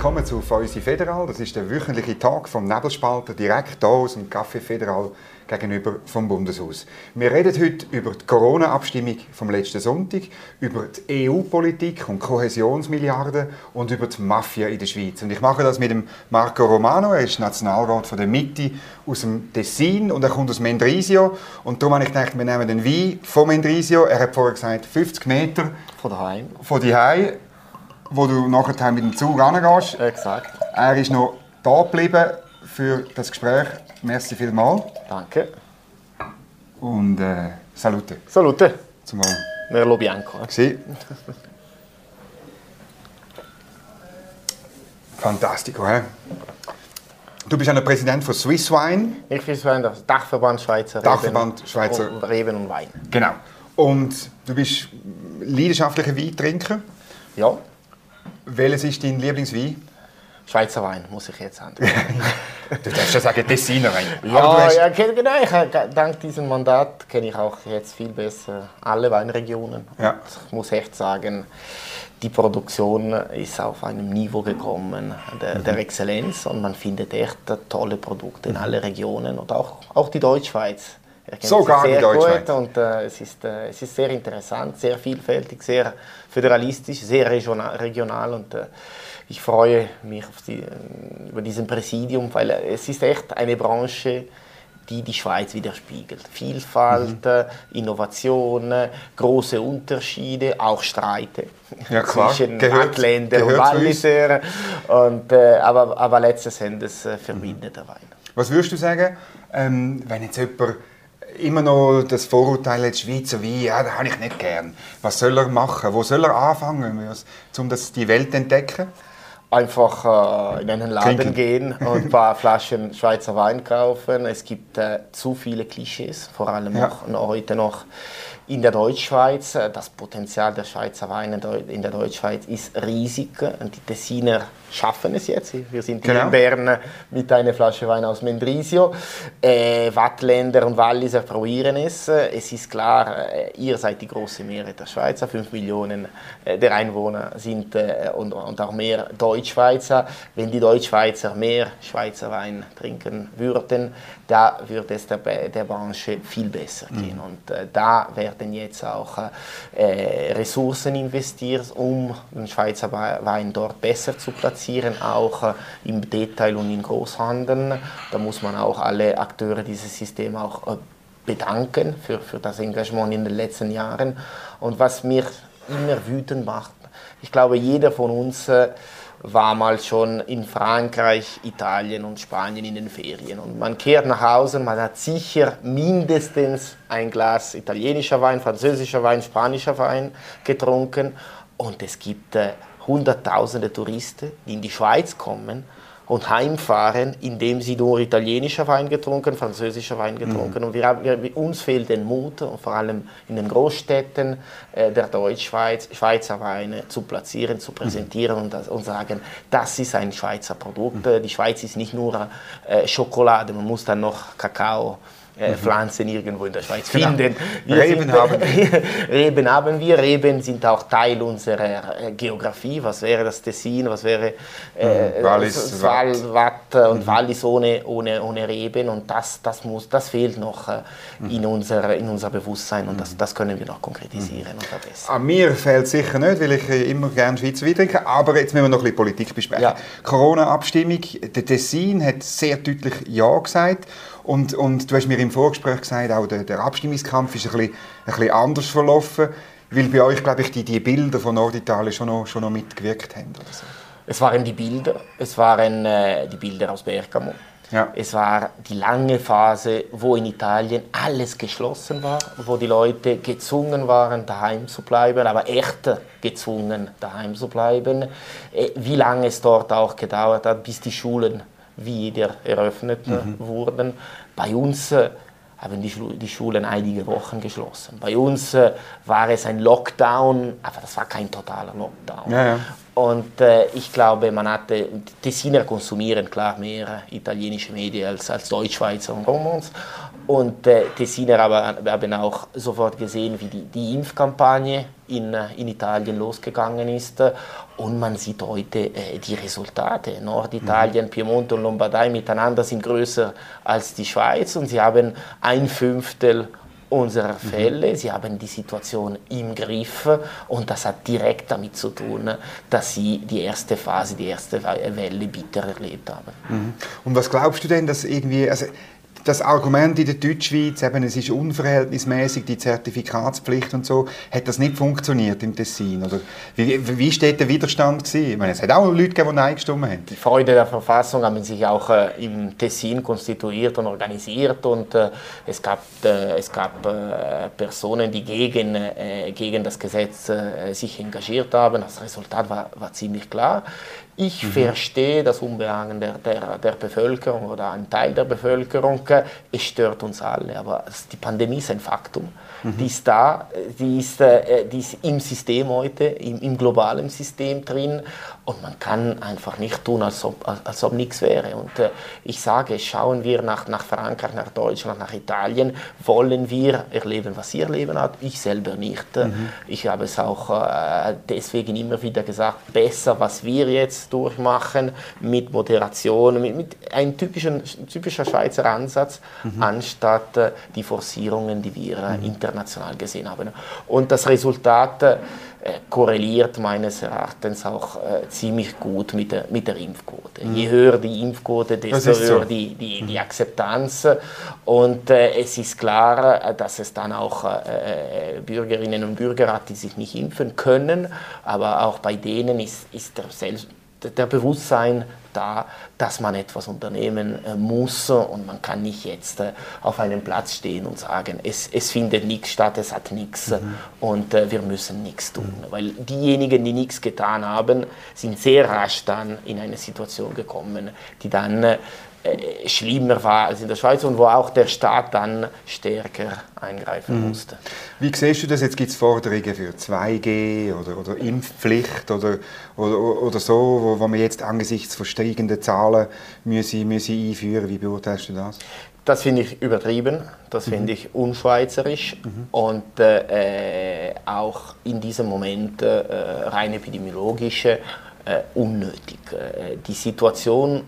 willkommen zu Fäusi Federal. Das ist der wöchentliche Tag vom Nebelspalter direkt hier aus dem Café Federal gegenüber vom Bundeshaus. Wir reden heute über die Corona-Abstimmung vom letzten Sonntag, über die EU-Politik und Kohäsionsmilliarden und über die Mafia in der Schweiz. Und ich mache das mit dem Marco Romano, er ist Nationalrat von der Mitte aus dem Tessin und er kommt aus Mendrisio. Und darum habe ich gedacht, wir nehmen den Wein von Mendrisio. Er hat vorher gesagt, 50 Meter von daheim. Von daheim, wo du nachher mit dem Zug rangehst. Exakt. Er ist noch da geblieben für das Gespräch. Merci vielmals. Danke. Und äh, salute. Salute. Zum Wohl. Merlo Bianco. Sì. Fantastico, hä? Du bist ja der Präsident von Swiss Wine. Ich bin der Dachverband Schweizer Dachverband Schweizer Reben, Reben und Wein. Genau. Und du bist leidenschaftlicher Weintrinker. Ja. Welches ist dein Lieblingswein? Schweizer Wein, muss ich jetzt sagen. du darfst ja sagen Tessiner Wein. Ja, ja, genau. Ich, dank diesem Mandat kenne ich auch jetzt viel besser alle Weinregionen. Ja. Ich muss echt sagen, die Produktion ist auf einem Niveau gekommen der, mhm. der Exzellenz und man findet echt tolle Produkte in mhm. alle Regionen und auch, auch die Deutschschweiz. Sogar sehr die Deutschschweiz. Gut und äh, es, ist, äh, es ist sehr interessant, sehr vielfältig, sehr föderalistisch, sehr regional, regional und äh, ich freue mich die, äh, über diesen Präsidium, weil es ist echt eine Branche, die die Schweiz widerspiegelt. Vielfalt, mhm. Innovation, große Unterschiede, auch Streite ja, zwischen gehört, Wattländer und Walliser. Und, äh, aber, aber letztes Endes äh, verbindet der Wein. Was würdest du sagen, ähm, wenn jetzt jemand immer noch das Vorurteil, die Schweizer Wein, ja, das habe ich nicht gern. Was soll er machen? Wo soll er anfangen, um das die Welt zu entdecken? einfach äh, in einen Laden Trinken. gehen und ein paar Flaschen Schweizer Wein kaufen. Es gibt äh, zu viele Klischees, vor allem ja. noch, heute noch in der Deutschschweiz. Das Potenzial der Schweizer Weine in der Deutschschweiz ist riesig. Die Tessiner schaffen es jetzt. Wir sind genau. in Bern mit einer Flasche Wein aus Mendrisio. Äh, Wattländer und Walliser probieren es. Es ist klar, äh, ihr seid die große Mehrheit der Schweizer. Fünf Millionen äh, der Einwohner sind äh, und, und, auch mehr Deutschschweizer. Wenn die Deutschschweizer mehr Schweizer Wein trinken würden, da würde es der, der Branche viel besser gehen. Mhm. Und da werden jetzt auch Ressourcen investiert, um den Schweizer Wein dort besser zu platzieren platzieren, auch äh, im Detail und im Großhandel. Da muss man auch alle Akteure dieses Systems auch äh, bedanken für, für das Engagement in den letzten Jahren. Und was mich immer wütend macht, ich glaube, jeder von uns äh, war mal schon in Frankreich, Italien und Spanien in den Ferien. Und man kehrt nach Hause, man hat sicher mindestens ein Glas italienischer Wein, französischer Wein, spanischer Wein getrunken. Und es gibt Hunderttausende Touristen, die in die Schweiz kommen und heimfahren, indem sie nur italienischer Wein getrunken, französischer Wein getrunken. Mhm. Und wir, wir, uns fehlt der Mut, und vor allem in den Großstädten äh, der Deutschschweiz, Schweizer Weine zu platzieren, zu präsentieren mhm. und, das, und, sagen, das ist ein Schweizer Produkt. Mhm. Die Schweiz ist nicht nur äh, Schokolade, man muss dann noch Kakao äh, Pflanzen irgendwo in der Schweiz genau. finden. Wir Reben sind, haben wir. Reben haben wir. Reben sind auch Teil unserer äh, Geografie. Was wäre das Tessin? Was wäre äh, mhm. Wallis, Watt, Watt und mhm. Wallis ohne, ohne, ohne Reben? Und das, das, muss, das fehlt noch äh, mhm. in, unser, in unser Bewusstsein und das, mhm. das können wir noch konkretisieren und verbessern. An mir fehlt sicher nicht, weil ich immer gerne Schweizer Wein trinke. Aber jetzt müssen wir noch ein bisschen Politik besprechen. Ja. Corona-Abstimmung. Der Tessin hat sehr deutlich Ja gesagt. Und, und du hast mir im Vorgespräch gesagt, auch der, der Abstimmungskampf ist ein bisschen, ein bisschen anders verlaufen, weil bei euch, glaube ich, die, die Bilder von Norditalien schon noch, schon noch mitgewirkt haben. Oder so. Es waren die Bilder, es waren äh, die Bilder aus Bergamo. Ja. Es war die lange Phase, wo in Italien alles geschlossen war, wo die Leute gezwungen waren, daheim zu bleiben, aber echt gezwungen, daheim zu bleiben. Äh, wie lange es dort auch gedauert hat, bis die Schulen wieder eröffnet mhm. wurden. Bei uns äh, haben die, die, Schulen einige Wochen geschlossen. Bei uns äh, war es ein Lockdown, aber das war kein totaler Lockdown. Ja, ja. Und äh, ich glaube, man hatte, Tessiner konsumieren klar mehr italienische Medien als, als Deutschschweizer und Romans. Und äh, Tessiner aber, haben auch sofort gesehen, wie die, die Impfkampagne in, in Italien losgegangen ist. Und man sieht heute äh, die Resultate. Norditalien, mhm. Piemont und Lombardei miteinander sind größer als die Schweiz und sie haben ein Fünftel unserer mhm. Fälle. Sie haben die Situation im Griff und das hat direkt damit zu tun, dass sie die erste Phase, die erste Welle bitter erlebt haben. Mhm. Und was glaubst du denn, dass irgendwie, also das Argument in der Deutschschweiz, eben, es ist unverhältnismäßig die Zertifikatspflicht und so, hat das nicht funktioniert im Tessin? Oder wie, wie steht der Widerstand gewesen? Ich meine, es hat auch Leute gegeben, die Nein gestimmt haben. Die Freude der Verfassung haben sich auch äh, im Tessin konstituiert und organisiert und äh, es gab, äh, es gab äh, Personen, die gegen, äh, gegen das Gesetz äh, sich engagiert haben. Das Resultat war, war ziemlich klar. Ich mhm. verstehe das Unbehagen der, der, der, Bevölkerung oder ein Teil der Bevölkerung. Es stört uns alle, aber die Pandemie ist ein Faktum. Mhm. Die ist da, die ist, äh, die ist im System heute, im, im, globalen System drin und man kann einfach nicht tun, als ob, als, als ob nichts wäre. Und äh, ich sage, schauen wir nach, nach Frankreich, nach Deutschland, nach Italien, wollen wir erleben, was ihr erleben habt, ich selber nicht. Mhm. Ich habe es auch äh, deswegen immer wieder gesagt, besser, was wir jetzt durchmachen mit Moderation, mit, mit einem typischen, typischer Schweizer Ansatz, mhm. anstatt äh, die Forcierungen, die wir äh, mhm. international gesehen haben. Und das Resultat äh, korreliert meines Erachtens auch äh, ziemlich gut mit der, mit der Impfquote. Mhm. Je höher die Impfquote, desto höher so. die, die, die mhm. Akzeptanz. Und äh, es ist klar, äh, dass es dann auch äh, Bürgerinnen und Bürger hat, die sich nicht impfen können, aber auch bei denen ist, ist der Selbst der Bewusstsein da, dass man etwas unternehmen äh, muss und man kann nicht jetzt äh, auf einem Platz stehen und sagen, es, es findet nichts statt, es hat nichts mhm. und äh, wir müssen nichts tun. Mhm. Weil diejenigen, die nichts getan haben, sind sehr rasch dann in eine Situation gekommen, die dann äh, schlimmer war als in der Schweiz und wo auch der Staat dann stärker eingreifen mhm. musste. Wie siehst du das? Jetzt gibt es Forderungen für 2G oder, oder Impfpflicht oder, oder, oder so, wo, wo man jetzt angesichts von steigenden Zahlen müssen, müssen einführen Wie beurteilst du das? Das finde ich übertrieben, das mhm. finde ich unschweizerisch mhm. und äh, auch in diesem Moment äh, rein epidemiologisch äh, unnötig. Äh, die Situation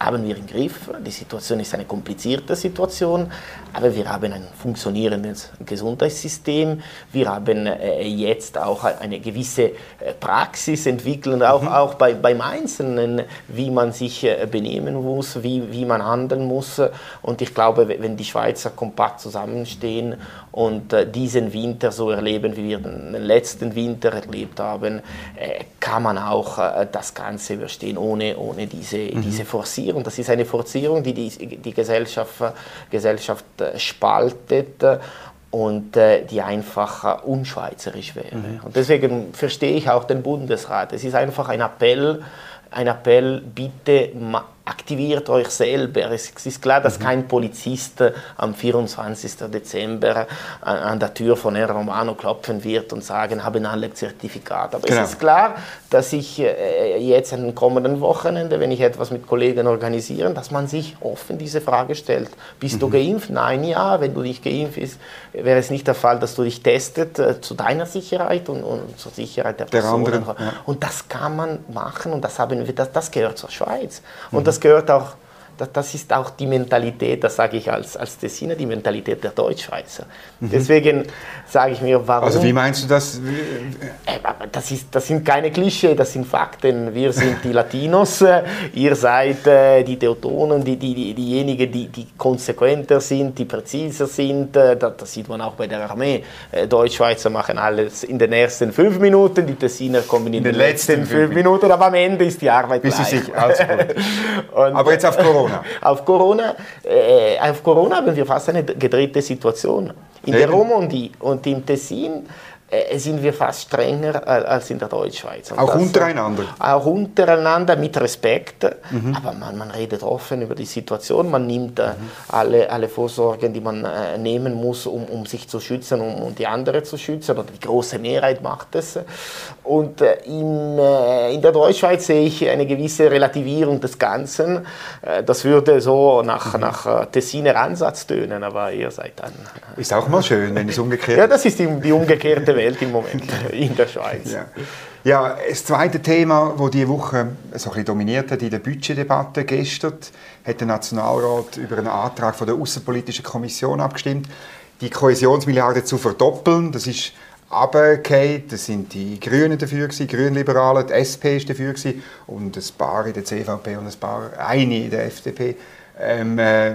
haben wir im Griff. Die Situation ist eine komplizierte Situation, aber wir haben ein funktionierendes Gesundheitssystem. Wir haben äh, jetzt auch eine gewisse äh, Praxis entwickelt, auch, mhm. auch bei, beim Einzelnen, wie man sich äh, benehmen muss, wie, wie man handeln muss. Und ich glaube, wenn die Schweizer kompakt zusammenstehen und diesen Winter so erleben, wie wir den letzten Winter erlebt haben, kann man auch das Ganze überstehen ohne, ohne diese, mhm. diese Forcierung. Das ist eine Forcierung, die die, die Gesellschaft, Gesellschaft äh, spaltet und äh, die einfach unschweizerisch wäre. Mhm. Und deswegen verstehe ich auch den Bundesrat. Es ist einfach ein Appell, ein Appell, bitte aktiviert euch selber. Es ist klar, dass mhm. kein Polizist äh, am 24. Dezember äh, an der Tür von Herrn Romano klopfen wird und sagen, haben alle Zertifikat. Aber genau. es ist klar, dass ich äh, jetzt den kommenden Wochenende, wenn ich etwas mit Kollegen organisiere, dass man sich offen diese Frage stellt. Bist mhm. du geimpft? Nein, ja. Wenn du nicht geimpft bist, wäre es nicht der Fall, dass du dich testet zu deiner Sicherheit und, und zur Sicherheit der, der Personen. Ja. Und das kann man machen und das, haben wir, das, das gehört zur Schweiz. Und mhm. das gehört auch, das ist auch die Mentalität, das sage ich als, als Tessiner, die Mentalität der Deutschschweizer. Mhm. Deswegen sage ich mir, warum... Also wie meinst du das? Äh, das, ist, das sind keine Klischee, das sind Fakten. Wir sind die Latinos, ihr seid äh, die Teutonen, die, die, die, diejenigen, die, die konsequenter sind, die präziser sind. Äh, das, das sieht man auch bei der Armee. Deutschschweizer machen alles in den ersten fünf Minuten, die Tessiner kommen in, in den, den, letzten fünf Minuten, aber am Ende ist die Arbeit Bis gleich. Sich, also aber jetzt auf Corona. Auf Corona. Äh, auf Corona haben wir fast eine gedrehte Situation. In der Romandie und im Tessin sind wir fast strenger äh, als in der Deutschschweiz. Und auch das, äh, untereinander? Auch untereinander mit Respekt, mhm. aber man, man redet offen über die Situation, man nimmt äh, mhm. alle, alle Vorsorgen, die man äh, nehmen muss, um, um sich zu schützen, um, um die andere zu schützen, oder die große Mehrheit macht es. Und äh, in, in der Deutschschweiz sehe ich eine gewisse Relativierung des Ganzen. das würde so nach, mhm. nach Tessiner Ansatz tönen, aber ihr seid dann... Ist auch mal schön, wenn es umgekehrt Ja, das ist die, die umgekehrte Welt im Moment in der Schweiz. Ja. ja, das zweite Thema, das diese Woche so ein bisschen dominiert hat in der Budgetdebatte gestern, hat der Nationalrat über einen Antrag von der Außenpolitischen Kommission abgestimmt, die Kohäsionsmilliarde zu verdoppeln. Das ist runtergefallen. Das sind die Grünen dafür, die Grünliberalen, die SP ist dafür und ein paar in der CVP und ein paar, eine in der FDP. Ähm, äh,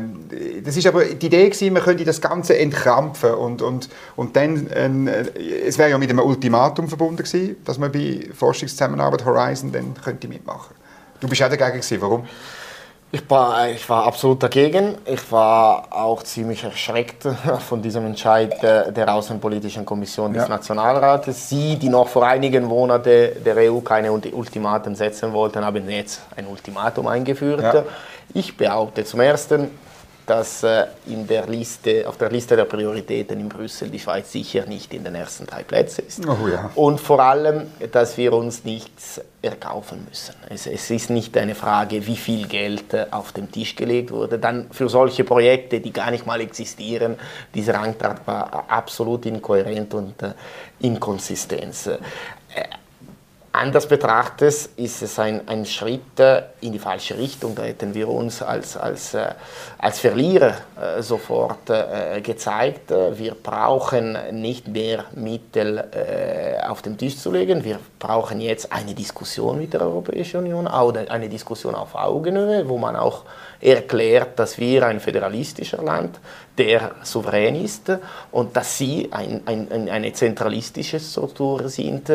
das ist aber die Idee gewesen, man könnte das Ganze entkrampfen und, und, und dann, äh, es wäre ja mit einem Ultimatum verbunden gewesen, dass man bei Forschungszusammenarbeit Horizon dann könnte mitmachen. Du bist auch dagegen gewesen, warum? Ich war, ich war absolut dagegen. Ich war auch ziemlich erschreckt von diesem Entscheid der Außenpolitischen Kommission des ja. Nationalrates. Sie, die noch vor einigen Monaten der EU keine Ultimaten setzen wollten, haben jetzt ein Ultimatum eingeführt. Ja. Ich behaupte zum Ersten, dass äh, in der Liste, auf der Liste der Prioritäten in Brüssel die Schweiz sicher nicht in den ersten drei Plätzen ist. Oh ja. Und vor allem, dass wir uns nichts erkaufen müssen. Es, es, ist nicht eine Frage, wie viel Geld äh, auf den Tisch gelegt wurde. Dann für solche Projekte, die gar nicht mal existieren, dieser Antrag war absolut inkohärent und äh, inkonsistent. Äh, Anders betrachtet ist es ein, ein Schritt äh, in die falsche Richtung. Da hätten wir uns als, als, äh, als Verlierer äh, sofort gezeigt. Wir brauchen nicht mehr Mittel auf den Tisch zu legen. Wir brauchen jetzt eine Diskussion mit der Europäischen Union, eine Diskussion auf Augenhöhe, wo man auch erklärt, dass wir ein föderalistischer Land, der souverän ist und dass sie ein, ein, eine zentralistische Struktur sind,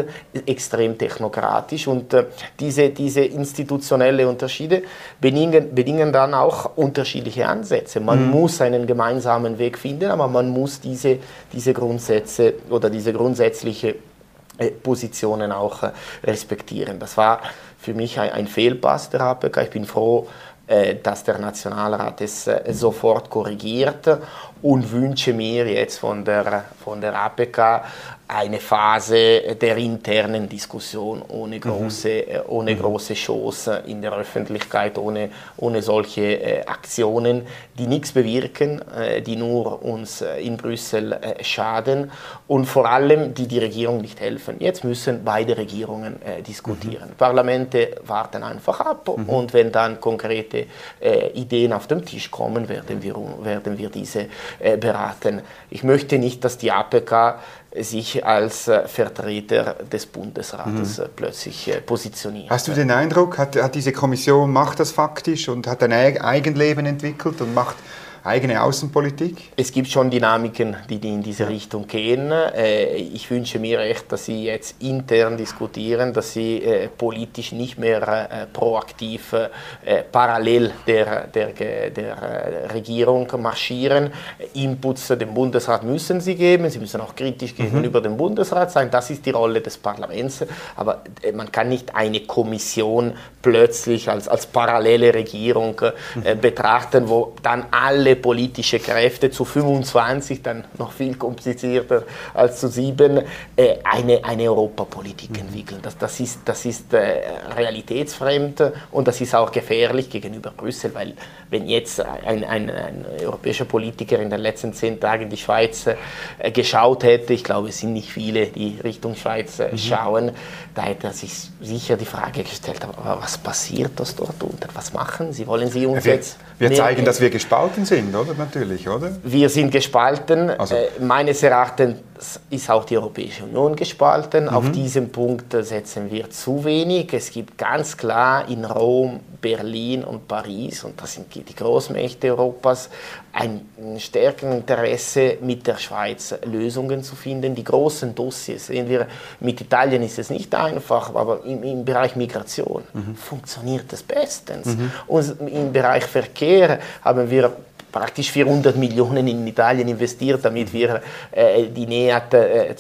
extrem technokratisch. Und äh, diese, diese institutionelle Unterschiede bedingen, bedingen dann auch unterschiedliche Ansätze. Man mhm. muss einen gemeinsamen Weg finden, aber man muss diese, diese Grundsätze oder diese grundsätzliche äh, Positionen auch äh, respektieren. Das war für mich ein, ein Fehlpass der APK. Ich bin froh, dass der Nationalrat es äh, sofort korrigiert und wünsche mir jetzt von der, von der APK eine Phase der internen Diskussion ohne mhm. große, mhm. ohne große Shows in der Öffentlichkeit, ohne, ohne solche äh, Aktionen, die nichts bewirken, äh, die nur uns äh, in Brüssel äh, schaden und vor allem die die Regierung nicht helfen. Jetzt müssen beide Regierungen äh, diskutieren. Mhm. Parlamente warten einfach ab mhm. und wenn dann konkrete äh, Ideen auf den Tisch kommen, werden wir, werden wir diese beraten. Ich möchte nicht, dass die APK sich als äh, Vertreter des Bundesrates mhm. Äh, plötzlich äh, positioniert. Hast du den Eindruck, hat, hat diese Kommission macht das faktisch und hat ein Eigenleben entwickelt und macht eigene Außenpolitik? Es gibt schon Dynamiken, die in diese Richtung gehen. Äh, ich wünsche mir echt, dass Sie jetzt intern diskutieren, dass Sie äh, politisch nicht mehr äh, proaktiv parallel der, der, der Regierung marschieren. Inputs dem Bundesrat müssen Sie geben. Sie müssen auch kritisch mhm. gegenüber dem Bundesrat sein. Das ist die Rolle des Parlaments. Aber man kann nicht eine Kommission plötzlich als, als parallele Regierung mhm. betrachten, wo dann alle politische Kräfte zu 25, dann noch viel komplizierter als zu 7, äh, eine, eine Europapolitik mhm. entwickeln. Das, das ist, das ist äh, realitätsfremd und das ist auch gefährlich gegenüber Brüssel, weil wenn jetzt ein, ein, ein europäischer Politiker in den letzten zehn Tagen in die Schweiz äh, geschaut hätte, ich glaube, es sind nicht viele, die Richtung Schweiz mhm. schauen, da hätte er sich sicher die Frage gestellt, aber was passiert das dort unten? Was machen Sie? Wollen Sie uns wir, jetzt... Wir zeigen, dass wir gespalten sind, oder? Natürlich, oder? Wir sind gespalten. Also. Äh, meines Erachtens ist auch die Europäische Union gespalten. Mhm. Auf diesem Punkt setzen wir zu wenig. Es gibt ganz klar in Rom, Berlin und Paris, und das sind die Großmächte Europas, ein stärkeres Interesse, mit der Schweiz Lösungen zu finden. Die großen Dossiers, sehen wir, mit Italien ist es nicht einfach, aber im, im Bereich Migration mhm. funktioniert es bestens. Mhm. Und im Bereich Verkehr haben wir praktisch 400 Millionen in Italien investiert, damit wir äh, die näherte äh,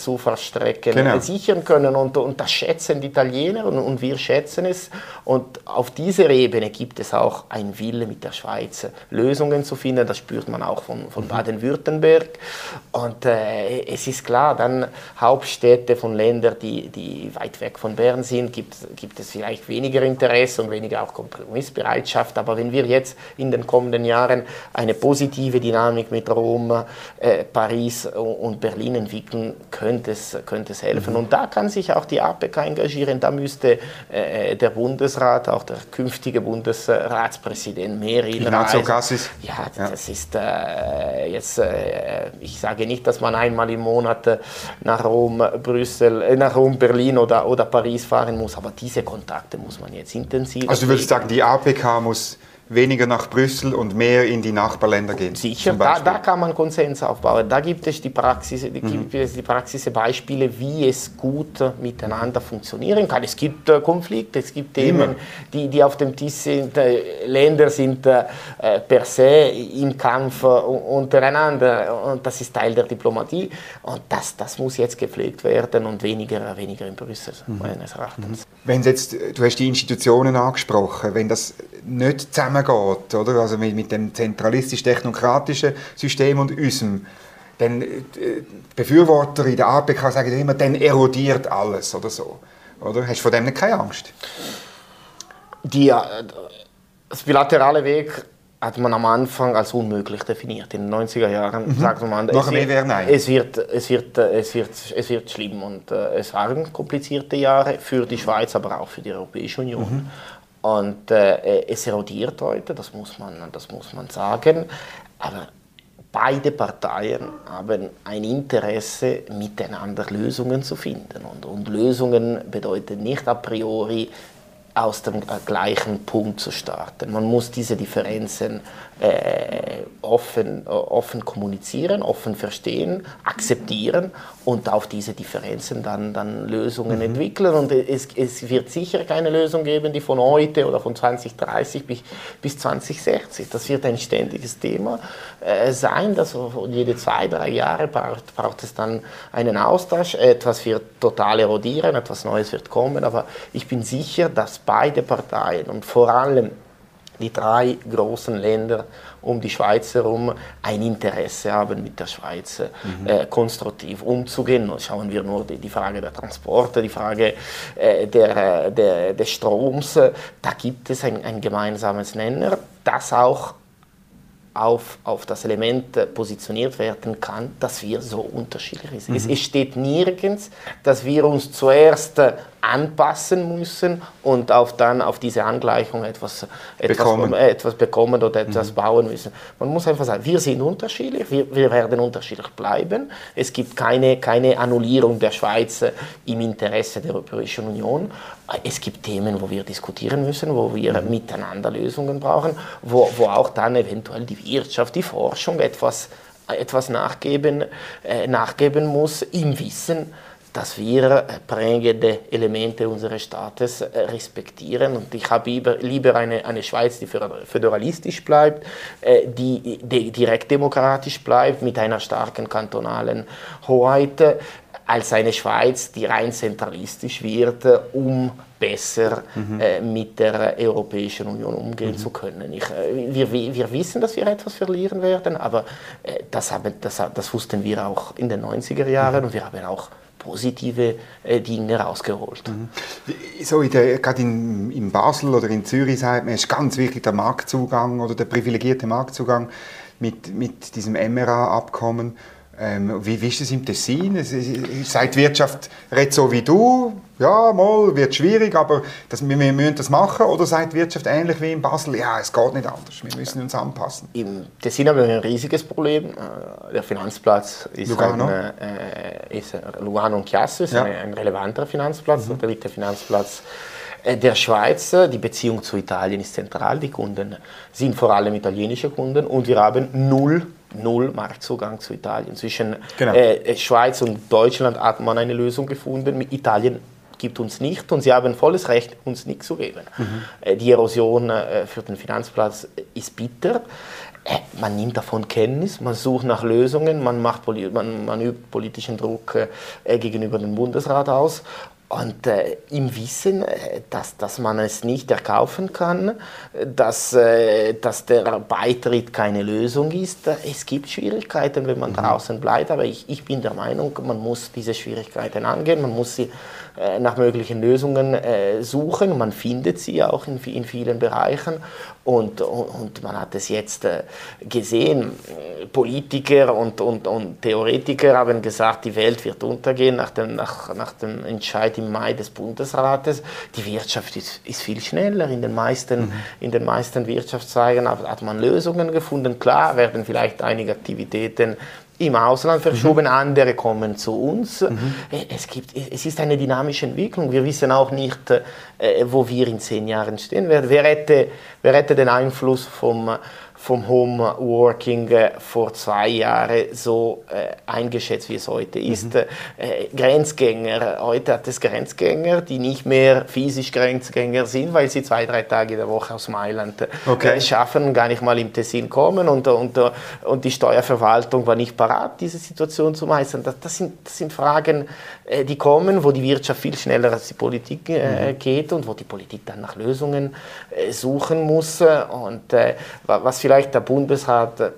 genau. sichern können. Und, und das schätzen die Italiener und, und, wir schätzen es. Und auf dieser Ebene gibt es auch einen Wille mit der Schweiz, Lösungen zu finden. Das spürt man auch von, von mhm. Baden-Württemberg. Und äh, es ist klar, dann Hauptstädte von Ländern, die, die weit weg von Bern sind, gibt, gibt es vielleicht weniger Interesse und weniger auch Kompromissbereitschaft. Aber wenn wir jetzt in den kommenden Jahren eine positive Dynamik mit Rom, äh, Paris und Berlin entwickeln, könnte es, könnte es helfen. Mhm. Und da kann sich auch die APK engagieren. Da müsste äh, der Bundesrat, auch der künftige Bundesratspräsident mehr Ignazio Cassis. Ja, ja, das ist äh, jetzt, äh, ich sage nicht, dass man einmal im Monat äh, nach Rom, Brüssel, äh, nach Rom, Berlin oder, oder Paris fahren muss, aber diese Kontakte muss man jetzt intensiv. Also du würdest sagen, die APK muss weniger nach Brüssel und mehr in die Nachbarländer gehen. Sicher, da, da, kann man Konsens aufbauen. Da gibt es die Praxis, die, mhm. gibt es die Praxisbeispiele, wie es gut miteinander funktionieren kann. Es gibt äh, Konflikte, es gibt Themen, die, die auf dem Tisch sind. Äh, Länder sind äh, per se im Kampf untereinander und das ist Teil der Diplomatie. Und das, das muss jetzt gepflegt werden und weniger, weniger in Brüssel, mhm. meines Erachtens. Wenn jetzt, du hast die Institutionen angesprochen, wenn das nicht zusammengeht, oder? Also mit, mit dem zentralistisch-technokratischen System und unserem, dann äh, Befürworter in der APK sagen immer, dann erodiert alles oder so. Oder? Hast du von dem nicht keine Angst? Die, äh, das bilaterale Weg hat man am Anfang als unmöglich definiert. In den 90er Jahren mhm. sagt man, es wird, es, wird, es, wird, es, wird, es wird schlimm. Und äh, es waren komplizierte Jahre für die Schweiz, aber auch für die Europäische Union. Mhm. Und äh, es erodiert heute, das muss, man, das muss man sagen. Aber beide Parteien haben ein Interesse, miteinander Lösungen zu finden. Und, und Lösungen bedeutet nicht a priori, aus dem gleichen Punkt zu starten. Man muss diese Differenzen äh, offen, offen kommunizieren, offen verstehen, akzeptieren und auf diese Differenzen dann, dann Lösungen mhm. entwickeln. Und es, es, wird sicher keine Lösung geben, die von heute oder von 2030 bis, bis 2060. Das wird ein ständiges Thema äh, sein. Dass jede zwei, drei Jahre braucht, braucht es dann einen Austausch. Etwas wird total erodieren, etwas Neues wird kommen. Aber ich bin sicher, dass beide Parteien und vor allem die drei großen Länder um die Schweiz herum ein Interesse haben, mit der Schweiz mhm. äh, konstruktiv umzugehen. Schauen wir nur die, die Frage der Transporte, die Frage äh, der, äh, der, des Stroms. Da gibt es ein, ein gemeinsames Nenner, das auch auf, auf das Element äh, positioniert werden kann, dass wir so unterschiedlich sind. Mhm. Es, steht nirgends, dass wir uns zuerst äh, anpassen müssen und auf dann auf diese Angleichung etwas, etwas, bekommen. Äh, etwas bekommen oder etwas mhm. bauen müssen. Man muss einfach sagen, wir sind unterschiedlich, wir, wir werden unterschiedlich bleiben. Es gibt keine, keine Annullierung der Schweiz im Interesse der Europäischen Union. Es gibt Themen, wo wir diskutieren müssen, wo wir miteinander Lösungen brauchen, wo, wo auch dann eventuell die Wirtschaft, die Forschung etwas, etwas nachgeben, äh, nachgeben muss im Wissen, dass wir prägende Elemente unseres Staates äh, respektieren. Und ich habe lieber eine, eine Schweiz, die föderalistisch bleibt, äh, die, die demokratisch bleibt, mit einer starken kantonalen Hoheit, als eine Schweiz, die rein zentralistisch wird, um besser mhm. äh, mit der Europäischen Union umgehen mhm. zu können. Ich, äh, wir, wir, wissen, dass wir etwas verlieren werden, aber äh, das, haben, das, das, wussten wir auch in den 90er Jahren mhm. und wir haben auch positive äh, Dinge rausgeholt. Mhm. So gerade in, in, Basel oder in Zürich sagt man, ist ganz wichtig der Marktzugang oder der privilegierte Marktzugang mit, mit diesem MRA-Abkommen. Ähm, wie, wie ist es im Tessin? Es, sagt die Wirtschaft redet so wie du, ja, mal, wird schwierig, aber das, wir, wir müssen das machen. Oder sagt die Wirtschaft ähnlich wie in Basel, ja, es geht nicht anders, wir müssen uns anpassen? Im Tessin haben wir ein riesiges Problem. Äh, der Finanzplatz ist Lugano, ein, äh, ist Lugano und Chiasso ist ja. ein, ein, relevanter Finanzplatz, mhm. der dritte Finanzplatz äh, der Schweiz, die Beziehung zu Italien ist zentral. Die Kunden sind vor allem italienische Kunden und wir haben null null Marktzugang zu Italien. Zwischen genau. äh, Schweiz und Deutschland hat man eine Lösung gefunden, mit Italien gibt uns nicht und sie haben volles Recht, uns nichts zu geben. Mhm. Die Erosion für den Finanzplatz ist bitter. Man nimmt davon Kenntnis, man sucht nach Lösungen, man, macht, man, man übt politischen Druck gegenüber dem Bundesrat aus und äh, im Wissen, äh, dass, dass man es nicht erkaufen kann, dass, äh, dass der Beitritt keine Lösung ist. Es gibt Schwierigkeiten, wenn man mhm. draußen bleibt, aber ich, ich bin der Meinung, man muss diese Schwierigkeiten angehen, man muss sie nach möglichen Lösungen äh, suchen. Man findet sie auch in, in vielen Bereichen und, und, und, man hat es jetzt äh, gesehen. Politiker und, und, und Theoretiker haben gesagt, die Welt wird untergehen nach dem, nach, nach dem Entscheid im Mai des Bundesrates. Die Wirtschaft ist, ist viel schneller. In den meisten, mhm. in den meisten Wirtschaftszweigen hat, hat man Lösungen gefunden. Klar werden vielleicht einige Aktivitäten im Ausland verschoben, mhm. andere kommen zu uns. Mhm. Es, gibt, es ist eine dynamische Entwicklung. Wir wissen auch nicht, äh, wo wir in zehn Jahren stehen werden. Wer hätte, wer hätte den Einfluss vom vom Homeworking äh, vor zwei Jahren so äh, eingeschätzt, wie es heute ist. Mhm. Äh, Grenzgänger, heute hat es Grenzgänger, die nicht mehr physisch Grenzgänger sind, weil sie zwei, drei Tage in der Woche aus Mailand äh, okay. schaffen und gar nicht mal im Tessin kommen und, und, und die Steuerverwaltung war nicht parat, diese Situation zu meistern. Das, das, sind, das sind Fragen, äh, die kommen, wo die Wirtschaft viel schneller als die Politik äh, mhm. geht und wo die Politik dann nach Lösungen suchen muss. Und was vielleicht der Bundesrat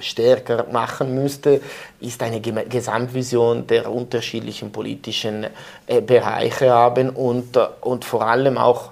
stärker machen müsste, ist eine Gesamtvision der unterschiedlichen politischen äh, Bereiche haben und, äh, und vor allem auch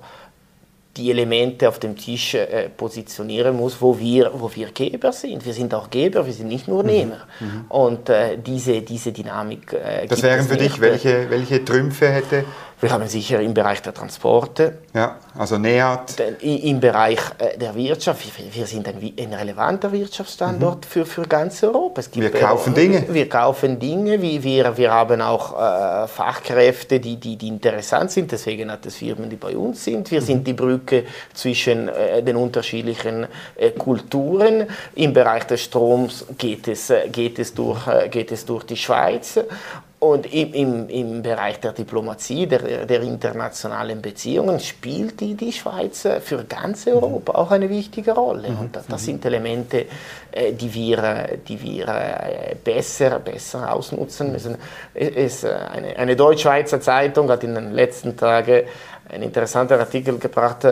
die Elemente auf dem Tisch äh, positionieren muss, wo wir, wo wir Geber sind. Wir sind auch Geber, wir sind nicht nur mhm. Nehmer. Mhm. Und äh, diese, diese Dynamik. Äh, das wären für dich, welche, welche Trümpfe hätte wir haben sicher im Bereich der Transporte. Ja, also NEAT. Im Bereich äh, der Wirtschaft. Wir sind ein, relevanter Wirtschaftsstandort mhm. für, für ganz Europa. wir kaufen Dinge. Wir kaufen Dinge. Wir, wir haben auch äh, Fachkräfte, die, die, die interessant sind. Deswegen hat es Firmen, die bei uns sind. Wir mhm. sind die Brücke zwischen äh, den unterschiedlichen äh, Kulturen. Im Bereich des Stroms geht es, äh, geht es, durch, äh, geht es durch die Schweiz. Und im, im, im Bereich der Diplomatie, der, der internationalen Beziehungen spielt die, die Schweiz für ganz Europa auch eine wichtige Rolle. Mhm. Und das, das, sind Elemente, äh, die wir, die wir äh, besser, besser ausnutzen müssen. Es, eine, eine Deutsch-Schweizer Zeitung hat in den letzten Tagen einen interessanten Artikel gebracht,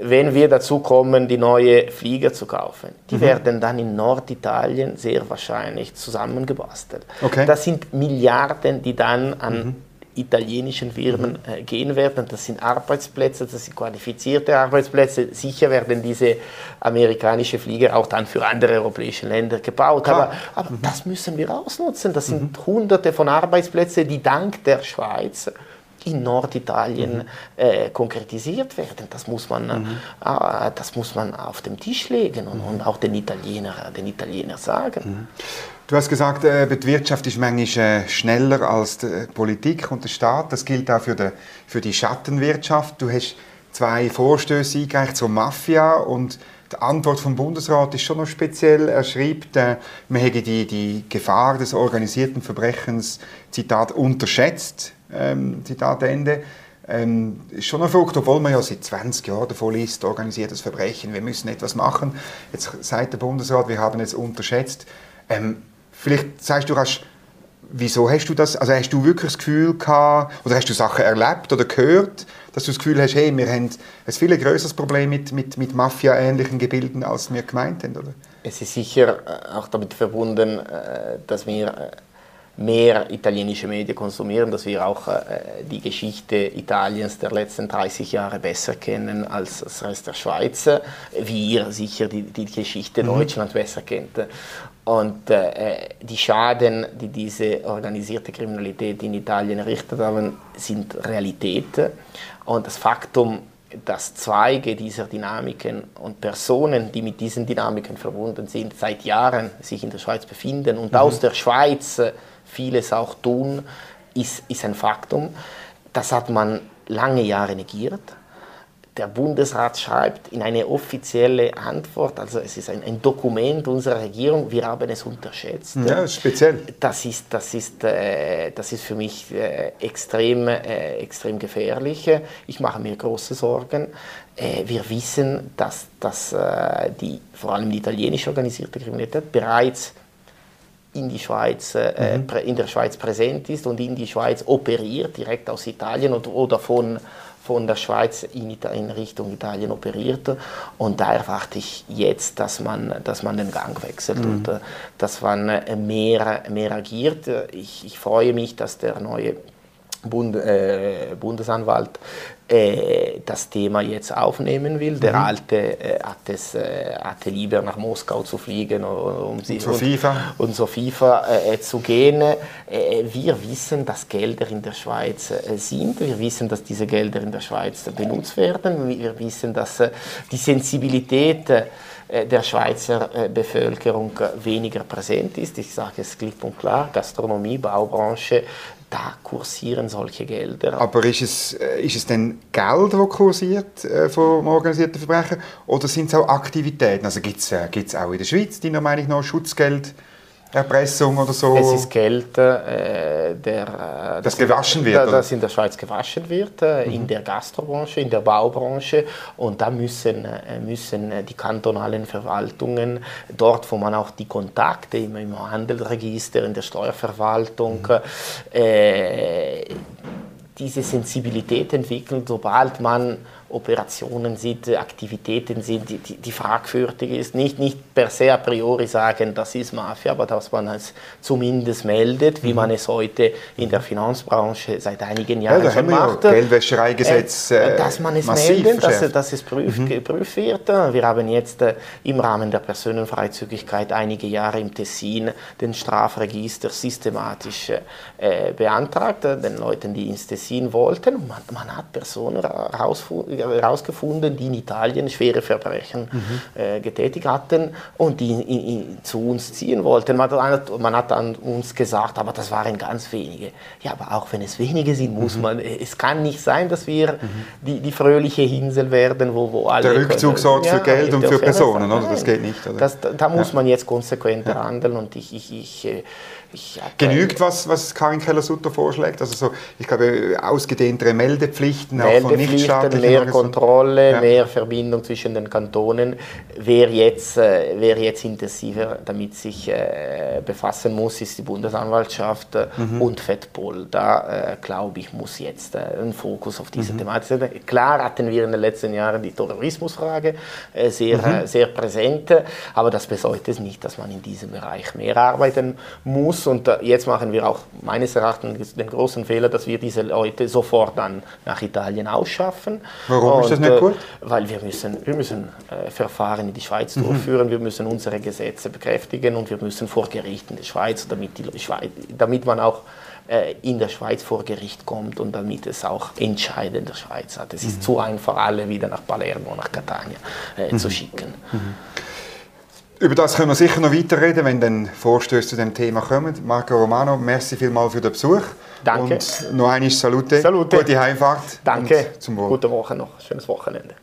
wenn wir dazu kommen, die neue Flieger zu kaufen. Die mhm. werden dann in Norditalien sehr wahrscheinlich zusammengebastelt. Okay. Das sind Milliarden, die dann an mhm. italienischen Firmen mhm. äh, gehen werden. Das sind Arbeitsplätze, das sind qualifizierte Arbeitsplätze. Sicher werden diese amerikanischen Flieger auch dann für andere europäische Länder gebaut. Klar. Aber, aber mhm. das müssen wir ausnutzen. Das sind mhm. Hunderte von Arbeitsplätzen, die dank der Schweiz in Norditalien mhm. äh, konkretisiert werden. Das muss man, mhm. äh, das muss man auf den Tisch legen und, und auch den Italiener, den Italiener sagen. Mhm. Du hast gesagt, äh, die Wirtschaft ist manchmal äh, schneller als die Politik und der Staat. Das gilt auch für die, für die Schattenwirtschaft. Du hast zwei Vorstöße eingereicht zur Mafia und die Antwort vom Bundesrat ist schon noch speziell. Er schreibt, äh, man hätte die, die Gefahr des organisierten Verbrechens, Zitat, unterschätzt ähm, Zitat Ende. Ähm, ist schon Frucht, obwohl man ja seit 20 Jahren davon liest, organisiertes Verbrechen, wir müssen etwas machen. Jetzt sagt der Bundesrat, wir haben es unterschätzt. Ähm, vielleicht sagst du, hast, wieso hast du das, also hast du wirklich das Gefühl gehabt, oder hast du Sachen erlebt oder gehört, dass du das Gefühl hast, hey, wir haben ein viel größeres Problem mit, mit, mit Mafia-ähnlichen Gebilden, als wir gemeint haben, oder? Es ist sicher äh, auch damit verbunden, äh, dass wir äh, mehr italienische Medien konsumieren, dass wir auch äh, die Geschichte Italiens der letzten 30 Jahre besser kennen als das Rest der Schweiz, wie ihr sicher die, die Geschichte mhm. Deutschlands besser kennt. Und äh, die Schaden, die diese organisierte Kriminalität in Italien errichtet haben, sind Realität. Und das Faktum, dass Zweige dieser Dynamiken und Personen, die mit diesen Dynamiken verbunden sind, seit Jahren sich in der Schweiz befinden und mhm. aus der Schweiz vieles auch tun, ist, ist ein Faktum. Das hat man lange Jahre negiert. der Bundesrat schreibt in eine offizielle Antwort, also es ist ein, ein Dokument unserer Regierung, wir haben es unterschätzt. Ja, speziell. Das ist, das ist, äh, das ist für mich äh, extrem, äh, extrem gefährlich. Ich mache mir große Sorgen. Äh, wir wissen, dass, dass äh, die, vor allem die italienisch organisierte Kriminalität bereits in, die Schweiz, äh, mhm. in der Schweiz präsent ist und in die Schweiz operiert, direkt aus Italien oder, oder von von der Schweiz in, in, Richtung Italien operiert. Und da erwarte ich jetzt, dass man, dass man den Gang wechselt mhm. und äh, dass man äh, mehr, mehr agiert. Ich, ich freue mich, dass der neue Bund, äh, Bundesanwalt äh, das Thema jetzt aufnehmen will. Der mhm. Alte äh, hat, es, äh, hatte lieber nach Moskau zu fliegen, um sie, und zur FIFA, und, und zur FIFA äh, zu gehen. Äh, wir wissen, dass Gelder in der Schweiz sind. Wir wissen, dass diese Gelder in der Schweiz benutzt werden. Wir wissen, dass die Sensibilität der Schweizer Bevölkerung weniger präsent ist. Ich sage es klipp und klar, Gastronomie, Baubranche, da kursieren solche Gelder. Aber ist es, äh, ist es denn Geld, das kursiert äh, vom organisierten Verbrechen, oder sind es auch Aktivitäten? Also gibt es äh, auch in der Schweiz, deiner Meinung nach, Schutzgeld? Erpressung oder so? Es ist Geld, äh, der, äh, das, gewaschen wird, das, das in der Schweiz gewaschen wird, äh, mhm. in der Gastrobranche, in der Baubranche. Und da müssen, äh, müssen die kantonalen Verwaltungen, dort wo man auch die Kontakte im, im Handelsregister, in der Steuerverwaltung, mhm. äh, diese Sensibilität entwickeln, sobald man Operationen sind, Aktivitäten sind, die, die, die fragwürdig ist. Nicht, nicht per se a priori sagen, das ist Mafia, aber dass man es zumindest meldet, wie mhm. man es heute in der Finanzbranche seit einigen Jahren ja, schon macht. Ja Geldwäschereigesetz. Äh, dass man es meldet, dass, dass, es prüf, mhm. geprüft wird. Wir haben jetzt äh, im Rahmen der Personenfreizügigkeit einige Jahre im Tessin den Strafregister systematisch äh, beantragt, äh, den Leuten, die ins Tessin wollten. Man, man hat Personen herausgefunden, herausgefunden, die in Italien schwere Verbrechen mhm. äh, getätigt hatten und die in, in, zu uns ziehen wollten. Man hat, man hat an uns gesagt, aber das waren ganz wenige. Ja, aber auch wenn es wenige sind, muss mhm. man, es kann nicht sein, dass wir mhm. die, die fröhliche Insel werden, wo, wo alle... Der Rückzugsort für ja, Geld und für Personen, oder? Das geht nicht. Oder? Das, da, da muss ja. man jetzt konsequenter ja. handeln und ich, ich, ich äh, Genügt, was, was Karin Keller-Sutter vorschlägt? Also so, ich glaube, ausgedehntere Meldepflichten, Meldepflichten auch von mehr Kontrolle, ja. mehr Verbindung zwischen den Kantonen. Wer jetzt, äh, wer jetzt intensiver damit sich äh, befassen muss, ist die Bundesanwaltschaft äh, mhm. und FEDPOL. Da, glaube ich, muss jetzt ein Fokus auf diese mhm. Thematik sein. Klar hatten wir in den letzten Jahren die Terrorismusfrage sehr, mhm. sehr präsent, aber das bedeutet nicht, dass man in diesem Bereich mehr arbeiten muss muss. Und jetzt machen wir auch meines Erachtens den großen Fehler, dass wir diese Leute sofort dann nach Italien ausschaffen. Warum und, ist das nicht gut? Weil wir müssen, wir müssen äh, Verfahren in die Schweiz mhm. durchführen, wir müssen unsere Gesetze bekräftigen und wir müssen vor Gericht in der Schweiz, damit, die Schweiz, damit man auch äh, in der Schweiz vor Gericht kommt und damit es auch Entscheide in der Schweiz hat. Es ist mhm. zu einfach, alle wieder nach Palermo, nach Catania äh, mhm. zu schicken. Mhm. Über das können wir sicher noch weiterreden, wenn dann Vorstöße zu dem Thema kommen. Marco Romano, merci vielmals für den Besuch. Danke. Und noch einmal Salute. Salute. Gute Heimfahrt. Danke. Zum Wohl. Gute Woche noch. Schönes Wochenende.